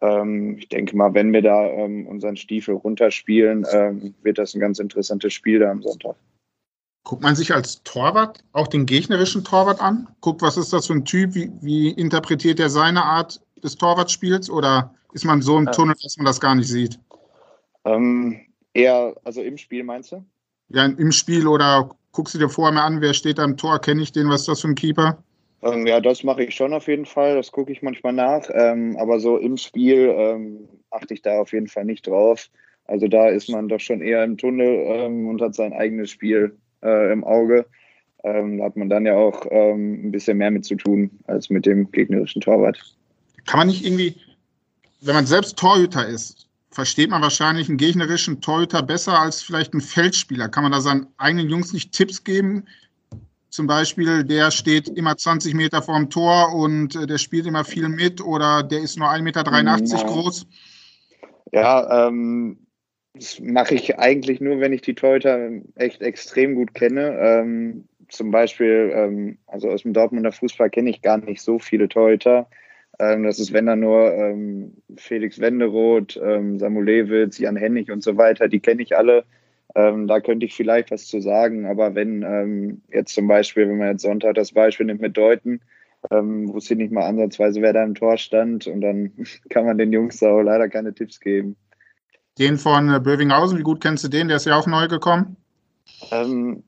Ähm, ich denke mal, wenn wir da ähm, unseren Stiefel runterspielen, ähm, wird das ein ganz interessantes Spiel da am Sonntag. Guckt man sich als Torwart auch den gegnerischen Torwart an? Guckt, was ist das für ein Typ? Wie, wie interpretiert er seine Art des Torwartspiels? Oder ist man so im Tunnel, dass man das gar nicht sieht? Ähm, eher, also im Spiel meinst du? Ja, im Spiel oder guckst du dir vorher mal an, wer steht da im Tor? Kenne ich den? Was ist das für ein Keeper? Ähm, ja, das mache ich schon auf jeden Fall. Das gucke ich manchmal nach. Ähm, aber so im Spiel ähm, achte ich da auf jeden Fall nicht drauf. Also da ist man doch schon eher im Tunnel ähm, und hat sein eigenes Spiel äh, im Auge. Ähm, da hat man dann ja auch ähm, ein bisschen mehr mit zu tun als mit dem gegnerischen Torwart. Kann man nicht irgendwie, wenn man selbst Torhüter ist, versteht man wahrscheinlich einen gegnerischen Torhüter besser als vielleicht einen Feldspieler. Kann man da seinen eigenen Jungs nicht Tipps geben, zum Beispiel, der steht immer 20 Meter vorm Tor und äh, der spielt immer viel mit oder der ist nur 1,83 Meter groß? Ja, ähm, das mache ich eigentlich nur, wenn ich die Torhüter echt extrem gut kenne. Ähm, zum Beispiel, ähm, also aus dem Dortmunder Fußball kenne ich gar nicht so viele Torhüter. Ähm, das ist, wenn dann nur ähm, Felix Wenderoth, ähm, Samulewitz, Jan Hennig und so weiter, die kenne ich alle. Ähm, da könnte ich vielleicht was zu sagen, aber wenn ähm, jetzt zum Beispiel, wenn man jetzt Sonntag das Beispiel nimmt mit Deuten, ähm, wusste ich nicht mal ansatzweise, wer da im Tor stand und dann <laughs> kann man den Jungs auch leider keine Tipps geben. Den von äh, Bövinghausen, wie gut kennst du den? Der ist ja auch neu gekommen. Ähm,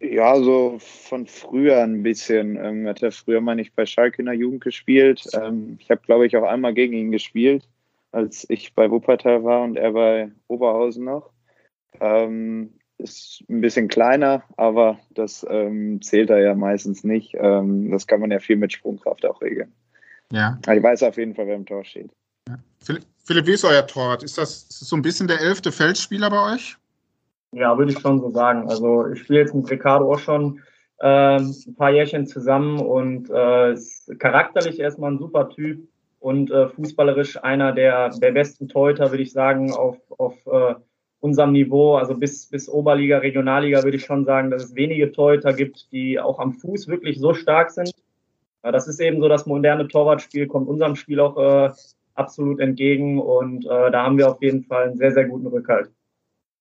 ja, so von früher ein bisschen. Ähm, hat er früher mal nicht bei Schalke in der Jugend gespielt. Ähm, ich habe, glaube ich, auch einmal gegen ihn gespielt, als ich bei Wuppertal war und er bei Oberhausen noch. Ähm, ist ein bisschen kleiner, aber das ähm, zählt er ja meistens nicht. Ähm, das kann man ja viel mit Sprungkraft auch regeln. Ja. ich weiß auf jeden Fall, wer im Tor steht. Ja. Philipp, Philipp, wie ist euer Torwart? Ist das, ist das so ein bisschen der elfte Feldspieler bei euch? Ja, würde ich schon so sagen. Also ich spiele jetzt mit Ricardo auch schon äh, ein paar Jährchen zusammen und äh, ist charakterlich erstmal ein super Typ und äh, fußballerisch einer der, der besten Torhüter, würde ich sagen, auf, auf äh, unserem Niveau, also bis, bis Oberliga, Regionalliga, würde ich schon sagen, dass es wenige Torhüter gibt, die auch am Fuß wirklich so stark sind. Das ist eben so, das moderne Torwartspiel kommt unserem Spiel auch äh, absolut entgegen und äh, da haben wir auf jeden Fall einen sehr, sehr guten Rückhalt.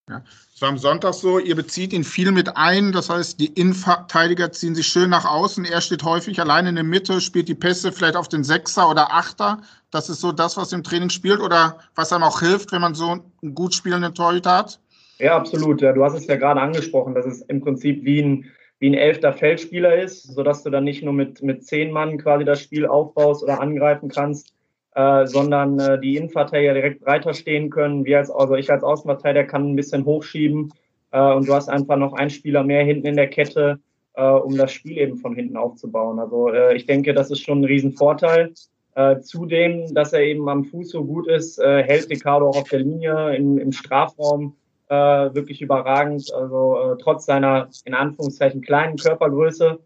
Ja. Es war am Sonntag so, ihr bezieht ihn viel mit ein, das heißt, die Innenverteidiger ziehen sich schön nach außen, er steht häufig allein in der Mitte, spielt die Pässe vielleicht auf den Sechser oder Achter. Das ist so das, was im Training spielt oder was einem auch hilft, wenn man so einen gut spielenden Torhüter hat? Ja, absolut. Ja, du hast es ja gerade angesprochen, dass es im Prinzip wie ein, wie ein elfter Feldspieler ist, sodass du dann nicht nur mit, mit zehn Mann quasi das Spiel aufbaust oder angreifen kannst, äh, sondern äh, die Innenverteidiger direkt breiter stehen können. Wir als, also ich als Außenverteidiger kann ein bisschen hochschieben äh, und du hast einfach noch einen Spieler mehr hinten in der Kette, äh, um das Spiel eben von hinten aufzubauen. Also äh, ich denke, das ist schon ein Riesenvorteil. Äh, zudem, dass er eben am Fuß so gut ist, äh, hält Ricardo auch auf der Linie im, im Strafraum äh, wirklich überragend. Also äh, trotz seiner in Anführungszeichen kleinen Körpergröße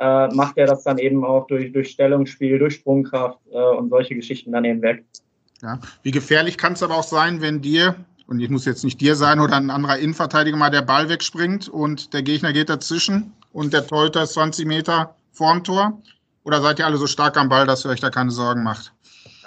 äh, macht er das dann eben auch durch, durch Stellungsspiel, durch Sprungkraft äh, und solche Geschichten dann eben weg. Ja. Wie gefährlich kann es aber auch sein, wenn dir, und ich muss jetzt nicht dir sein oder ein anderer Innenverteidiger mal der Ball wegspringt und der Gegner geht dazwischen und der Torhüter ist 20 Meter vorm Tor? Oder seid ihr alle so stark am Ball, dass ihr euch da keine Sorgen macht?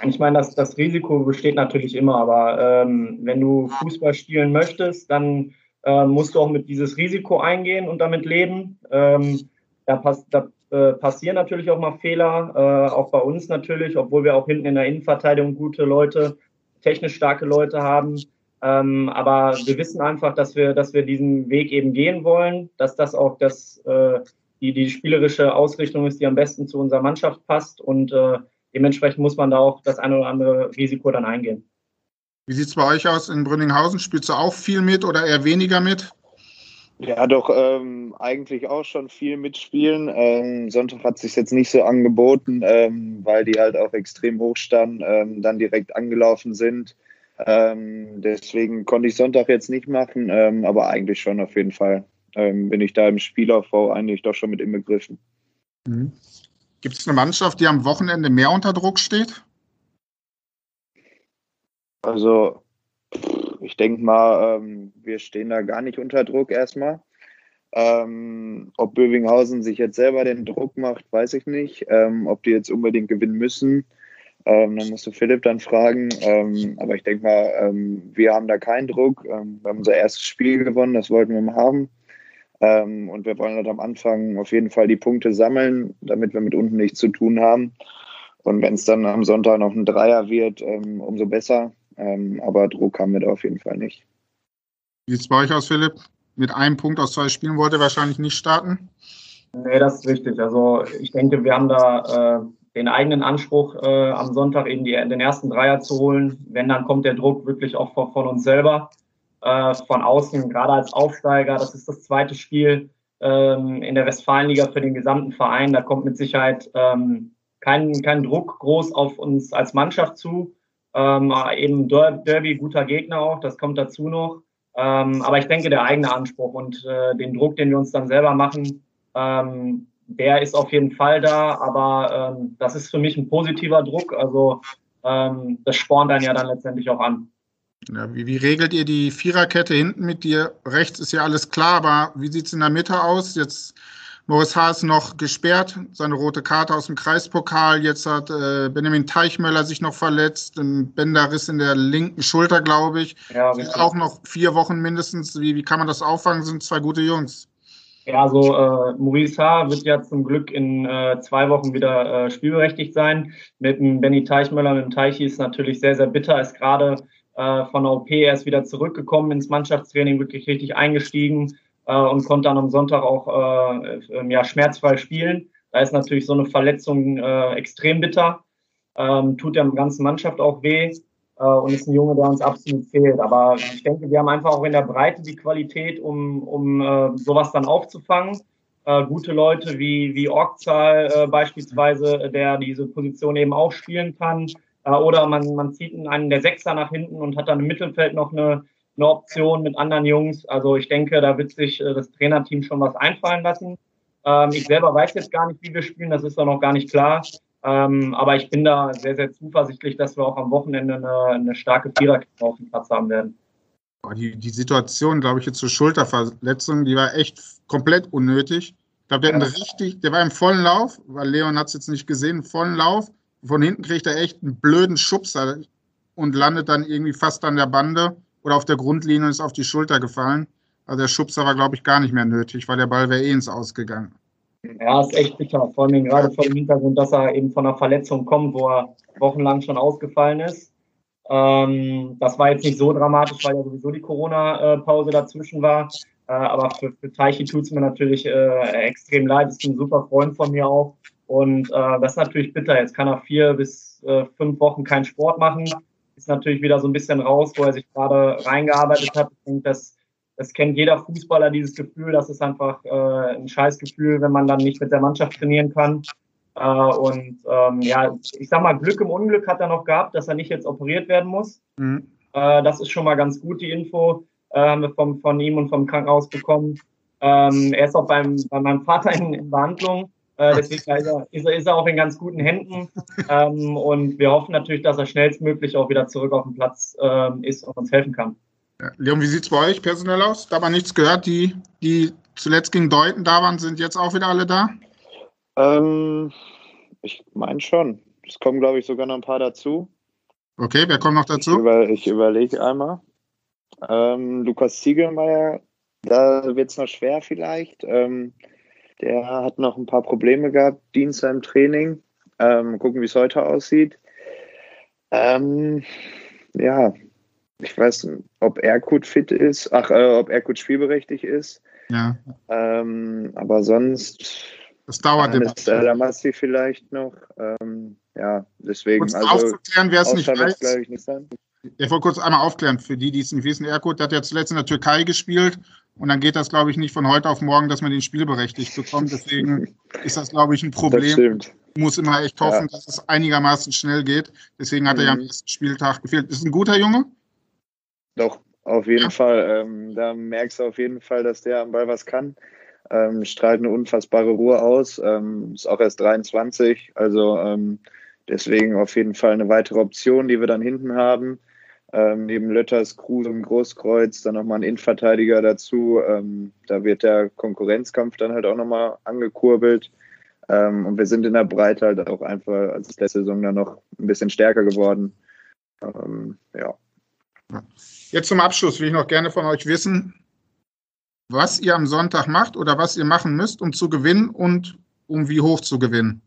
Ich meine, das, das Risiko besteht natürlich immer, aber ähm, wenn du Fußball spielen möchtest, dann äh, musst du auch mit dieses Risiko eingehen und damit leben. Ähm, da, pass, da äh, passieren natürlich auch mal Fehler, äh, auch bei uns natürlich, obwohl wir auch hinten in der Innenverteidigung gute Leute, technisch starke Leute haben. Ähm, aber wir wissen einfach, dass wir, dass wir diesen Weg eben gehen wollen, dass das auch das, äh, die, die spielerische Ausrichtung ist, die am besten zu unserer Mannschaft passt und äh, dementsprechend muss man da auch das eine oder andere Risiko dann eingehen. Wie sieht es bei euch aus in Brünninghausen? Spielst du auch viel mit oder eher weniger mit? Ja, doch, ähm, eigentlich auch schon viel mitspielen. Ähm, Sonntag hat sich jetzt nicht so angeboten, ähm, weil die halt auch extrem hoch standen, ähm, dann direkt angelaufen sind. Ähm, deswegen konnte ich Sonntag jetzt nicht machen, ähm, aber eigentlich schon auf jeden Fall. bin ich da im Spielaufbau eigentlich doch schon mit inbegriffen. Mhm. Gibt es eine Mannschaft, die am Wochenende mehr unter Druck steht? Also ich denke mal, ähm, wir stehen da gar nicht unter Druck erstmal. Ähm, ob Bövinghausen sich jetzt selber den Druck macht, weiß ich nicht. Ähm, ob die jetzt unbedingt gewinnen müssen, ähm, dann musst du Philipp dann fragen. Ähm, aber ich denke mal, ähm, wir haben da keinen Druck. Ähm, wir haben unser erstes Spiel gewonnen, das wollten wir mal haben. und wir wollen halt am Anfang auf jeden Fall die Punkte sammeln, damit wir mit unten nichts zu tun haben. Und wenn es dann am Sonntag noch ein Dreier wird, umso besser. Aber Druck haben wir da auf jeden Fall nicht. Wie sieht es bei euch aus, Philipp? mit einem Punkt aus zwei Spielen wollte er wahrscheinlich nicht starten. Nee, das ist richtig. Also ich denke, wir haben da äh, den eigenen Anspruch, äh, am Sonntag eben die, den ersten Dreier zu holen. Wenn, dann kommt der Druck wirklich auch von, von uns selber, äh, von außen, gerade als Aufsteiger. Das ist das zweite Spiel ähm, in der Westfalenliga für den gesamten Verein. Da kommt mit Sicherheit ähm, kein, kein Druck groß auf uns als Mannschaft zu. Ähm, eben Derby, guter Gegner auch, das kommt dazu noch. Ähm, aber ich denke, der eigene Anspruch und äh, den Druck, den wir uns dann selber machen, ähm, der ist auf jeden Fall da. Aber ähm, das ist für mich ein positiver Druck. Also ähm, das spornt dann ja dann letztendlich auch an. Ja, wie, wie, regelt ihr die Viererkette hinten mit dir? Rechts ist ja alles klar, aber wie sieht es in der Mitte aus? Jetzt Moritz Haas noch gesperrt, seine rote Karte aus dem Kreispokal. Jetzt hat äh, Benjamin Teichmöller sich noch verletzt, ein Bänderriss in der linken Schulter, glaube ich. Ja, auch noch vier Wochen mindestens. Wie, wie kann man das auffangen? Sind zwei gute Jungs. Ja, also äh, Maurice Haar wird ja zum Glück in äh, zwei Wochen wieder äh, spielberechtigt sein. Mit dem Benny Teichmöller, mit dem Teichi ist natürlich sehr, sehr bitter. Ist gerade äh, von der OP erst wieder zurückgekommen ins Mannschaftstraining, wirklich richtig eingestiegen äh, und konnte dann am Sonntag auch äh, ja, schmerzfrei spielen. Da ist natürlich so eine Verletzung äh, extrem bitter, ähm, tut der ganzen Mannschaft auch weh äh, und ist ein Junge, der uns absolut fehlt. Aber ich denke, wir haben einfach auch in der Breite die Qualität, um, um äh, sowas dann aufzufangen. Äh, gute Leute wie, wie Orgzahl äh, beispielsweise, der diese Position eben auch spielen kann. Äh, oder man, man zieht einen der Sechser nach hinten und hat dann im Mittelfeld noch eine, eine Option mit anderen Jungs. Also ich denke, da wird sich äh, das Trainerteam schon was einfallen lassen. Ähm, ich selber weiß jetzt gar nicht, wie wir spielen, das ist doch noch gar nicht klar. Ähm, aber ich bin da sehr, sehr zuversichtlich, dass wir auch am Wochenende eine, eine starke Viererkette auf dem Platz haben werden. Die, die Situation, glaube ich, jetzt zur Schulterverletzung, die war echt komplett unnötig. Ich glaube, der, ja. richtig, der war im vollen Lauf, weil Leon hat es jetzt nicht gesehen, im vollen Lauf. Von hinten kriegt er echt einen blöden Schubser und landet dann irgendwie fast an der Bande oder auf der Grundlinie und ist auf die Schulter gefallen. Also der Schubser war, glaube ich, gar nicht mehr nötig, weil der Ball wäre eh ins Ausgegangen. Ja, ist echt bitter. Vor allem gerade vor dem Hintergrund, dass er eben von einer Verletzung kommt, wo er wochenlang schon ausgefallen ist. Ähm, das war jetzt nicht so dramatisch, weil ja sowieso die Corona-Pause dazwischen war. Äh, aber für, für Teichi tut es mir natürlich äh, extrem leid. Ist ein super Freund von mir auch. Und äh, das ist natürlich bitter. Jetzt kann er vier bis äh, fünf Wochen keinen Sport machen ist natürlich wieder so ein bisschen raus, wo er sich gerade reingearbeitet hat. Ich denke, das, das kennt jeder Fußballer, dieses Gefühl. Das ist einfach äh, ein Scheißgefühl, wenn man dann nicht mit der Mannschaft trainieren kann. Äh, und ähm, ja, ich sag mal, Glück im Unglück hat er noch gehabt, dass er nicht jetzt operiert werden muss. Mhm. Äh, das ist schon mal ganz gut, die Info äh, haben wir vom, von ihm und vom Krankenhaus bekommen. Ähm, er ist auch beim, bei meinem Vater in, in Behandlung. Äh, deswegen ist er, ist, er, ist er auch in ganz guten Händen. Ähm, und wir hoffen natürlich, dass er schnellstmöglich auch wieder zurück auf den Platz ähm, ist und uns helfen kann. Ja, Leon, wie sieht es bei euch personell aus? Da haben wir nichts gehört. Die, die zuletzt gegen Deuten da waren, sind jetzt auch wieder alle da? Ähm, ich meine schon. Es kommen, glaube ich, sogar noch ein paar dazu. Okay, wer kommt noch dazu? Ich, über, ich überlege einmal. Ähm, Lukas Ziegelmeier, da wird es noch schwer vielleicht. Der hat noch ein paar Probleme gehabt, Dienstag im Training. Ähm, gucken, wie es heute aussieht. Ähm, ja, ich weiß, ob Erkut fit ist, ach, äh, ob Erkut spielberechtigt ist. Ja. Ähm, aber sonst. Das dauert immer. Lamassi vielleicht noch. Ähm, ja, deswegen. Kurz also, aufzuklären, wer es nicht weiß. Ich, nicht ich wollte kurz einmal aufklären, für die, die es nicht wissen. Erkut hat ja zuletzt in der Türkei gespielt und dann geht das, glaube ich, nicht von heute auf morgen, dass man den spielberechtigt bekommt. Deswegen ist das, glaube ich, ein Problem. Muss immer echt hoffen, ja. dass es einigermaßen schnell geht. Deswegen hat mhm. er ja am mhm. ersten Spieltag gefehlt. Ist ein guter Junge? Doch, auf jeden ja. Fall. Ähm, da merkst du auf jeden Fall, dass der am Ball was kann. Ähm, strahlt eine unfassbare Ruhe aus. Ähm, ist auch erst 23. Also ähm, deswegen auf jeden Fall eine weitere Option, die wir dann hinten haben. Ähm, neben Lötters, Kruse und Großkreuz dann nochmal ein Innenverteidiger dazu. Ähm, da wird der Konkurrenzkampf dann halt auch nochmal angekurbelt. Ähm, und wir sind in der Breite halt auch einfach als letzte Saison dann noch ein bisschen stärker geworden. Ähm, ja. Jetzt zum Abschluss will ich noch gerne von euch wissen, was ihr am Sonntag macht oder was ihr machen müsst, um zu gewinnen und um wie hoch zu gewinnen.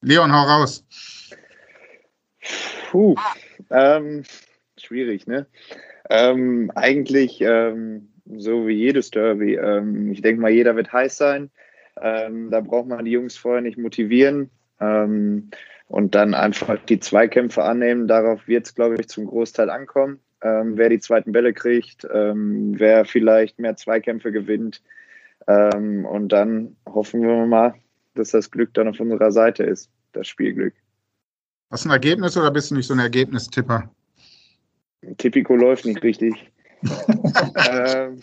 Leon, hau raus. Puh, ähm, schwierig, ne? Ähm, eigentlich ähm, so wie jedes Derby. Ähm, ich denke mal, jeder wird heiß sein. Ähm, da braucht man die Jungs vorher nicht motivieren ähm, und dann einfach die Zweikämpfe annehmen. Darauf wird es, glaube ich, zum Großteil ankommen. wer die zweiten Bälle kriegt, wer vielleicht mehr Zweikämpfe gewinnt. und dann hoffen wir mal, dass das Glück dann auf unserer Seite ist, das Spielglück. Hast du ein Ergebnis oder bist du nicht so ein Ergebnistipper? Tipico läuft nicht richtig. <laughs> ähm, <laughs>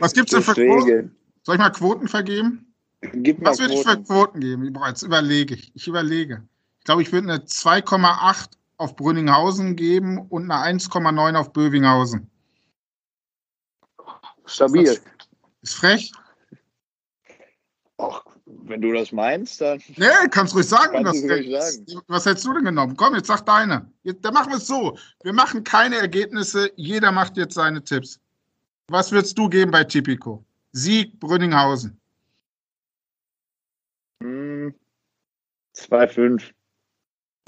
Was gibt es denn für Quoten? Soll ich mal Quoten vergeben? Gib mal Was würde ich für Quoten geben? Jetzt überlege ich. Ich überlege. Ich glaube, ich würde eine 2,8 auf Brünninghausen geben und eine 1,9 auf Bövinghausen. Stabil. Ist, ist frech? Ach, wenn du das meinst, dann. Nee, kannst ruhig sagen, kannst was, ruhig sagen. was hättest du denn genommen? Komm, jetzt sag deine. Jetzt, dann machen wir es so. Wir machen keine Ergebnisse, jeder macht jetzt seine Tipps. Was würdest du geben bei Tipico? Sieg Brünninghausen. Hm, 2-5.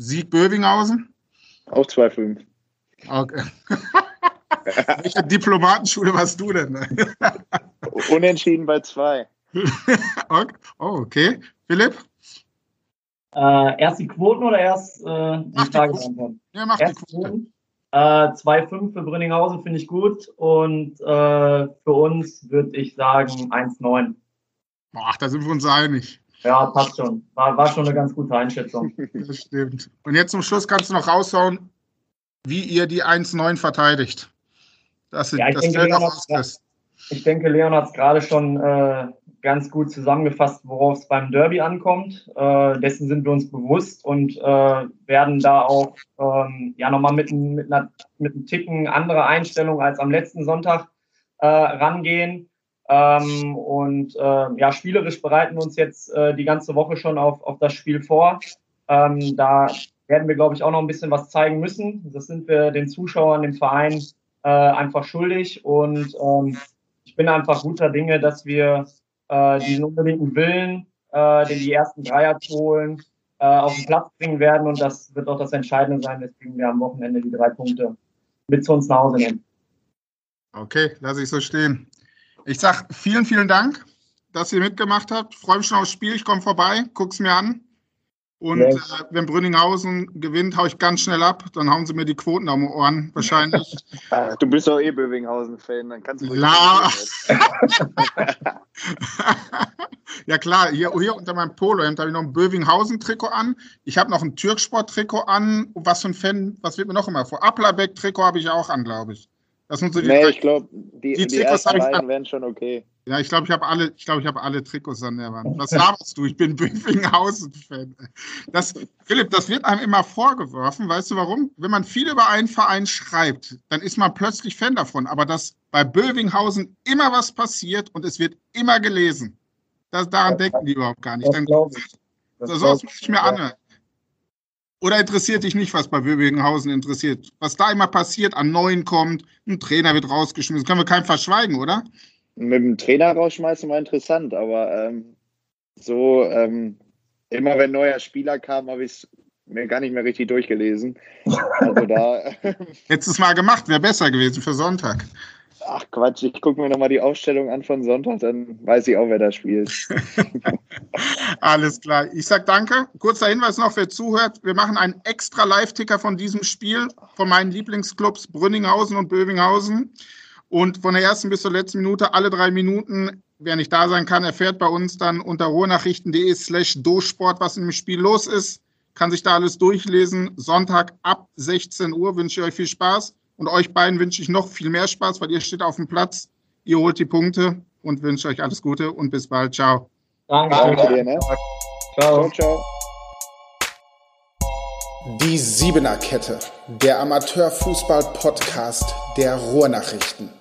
Sieg Bövinghausen? Auch 2-5. Okay. <laughs> Welche Diplomatenschule warst du denn? Unentschieden bei 2. <laughs> oh, okay. Philipp? Äh, erst die Quoten oder erst äh, die mach Frage beantworten? Ja, mach erst die Quoten. Äh, 2,5 für Brünninghausen finde ich gut und äh, für uns würde ich sagen 1,9. Ach, da sind wir uns einig. Ja, passt schon. War, war schon eine ganz gute Einschätzung. <laughs> Das stimmt. Und jetzt zum Schluss kannst du noch raushauen, wie ihr die 1,9 verteidigt. Das, ja, das denke, Leon ich denke, Leon hat es gerade schon äh, ganz gut zusammengefasst, worauf es beim Derby ankommt. Äh, dessen sind wir uns bewusst und äh, werden da auch ähm, ja nochmal mit, mit, einer, mit einem Ticken andere Einstellung als am letzten Sonntag äh, rangehen. Ähm, und äh, ja, spielerisch bereiten wir uns jetzt äh, die ganze Woche schon auf, auf das Spiel vor. Ähm, da werden wir, glaube ich, auch noch ein bisschen was zeigen müssen. Das sind wir den Zuschauern, dem Verein äh, einfach schuldig. Und ähm, ich bin einfach guter Dinge, dass wir äh, diesen unbedingten Willen, äh, den die ersten Dreier zu holen, äh, auf den Platz bringen werden. Und das wird auch das Entscheidende sein, weswegen wir am Wochenende die drei Punkte mit zu uns nach Hause nehmen. Okay, lasse ich so stehen. Ich sage vielen, vielen Dank, dass ihr mitgemacht habt. Freue mich schon aufs Spiel. Ich komme vorbei, guck's mir an. Und yes. äh, wenn Brünninghausen gewinnt, haue ich ganz schnell ab. Dann hauen sie mir die Quoten am Ohren, <laughs> wahrscheinlich. du bist doch eh Bövinghausen-Fan, dann kannst du. Ja. <laughs> ja, klar. Hier, hier unter meinem Polohemd habe ich noch ein Bövinghausen-Trikot an. Ich habe noch ein Türksport-Trikot an. Was für ein Fan, was wird mir noch immer vor? Applerbeck-Trikot habe ich auch an, glaube ich. Das sind so die nee, ich glaube, die, die, die ersten beiden wären schon okay. Ja, ich glaube, ich habe alle, ich glaube, ich habe alle Trikots an der Wand. Was laberst du? Ich bin <laughs> Bövinghausen-Fan. Das, Philipp, das wird einem immer vorgeworfen. Weißt du warum? Wenn man viel über einen Verein schreibt, dann ist man plötzlich Fan davon. Aber dass bei Bövinghausen immer was passiert und es wird immer gelesen. Das, daran denken die überhaupt gar nicht. Dann, ich. Das so, muss ich mir anhören. Oder interessiert dich nicht, was bei Böbinghausen interessiert? Was da immer passiert, an Neuen kommt, ein Trainer wird rausgeschmissen, können wir keinem verschweigen, oder? Mit dem Trainer rausschmeißen war interessant, aber ähm, so ähm, immer wenn neuer Spieler kam, habe ich es mir gar nicht mehr richtig durchgelesen. Also da. <laughs> Hättest du es mal gemacht, wäre besser gewesen für Sonntag. Ach Quatsch, ich gucke mir nochmal die Aufstellung an von Sonntag, dann weiß ich auch, wer da spielt. <laughs> Alles klar. Ich sage danke. Kurzer Hinweis noch, wer zuhört. Wir machen einen extra Live-Ticker von diesem Spiel von meinen Lieblingsclubs Brünninghausen und Bövinghausen. Und von der ersten bis zur letzten Minute, alle drei Minuten, wer nicht da sein kann, erfährt bei uns dann unter ruhrnachrichten.de slash dosport, was im Spiel los ist. Kann sich da alles durchlesen. Sonntag ab 16 Uhr wünsche ich euch viel Spaß. Und euch beiden wünsche ich noch viel mehr Spaß, weil ihr steht auf dem Platz, ihr holt die Punkte und wünsche euch alles Gute und bis bald. Ciao. Danke, Danke dir. Ne? Ciao. ciao, ciao. Die Siebener Kette, der Amateurfußball-Podcast der Ruhrnachrichten.